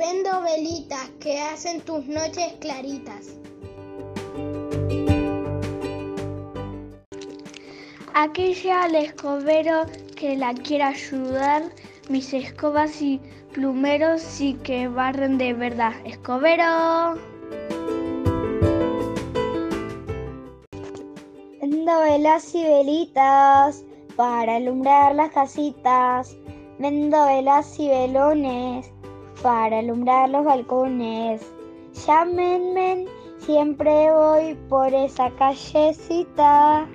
Vendo velitas que hacen tus noches claritas. Aquella al escobero que la quiera ayudar, mis escobas y plumeros sí que barren de verdad. ¡Escobero! Vendo velas y velitas para alumbrar las casitas. Vendo velas y velones para alumbrar los balcones. Llámenme, siempre voy por esa callecita.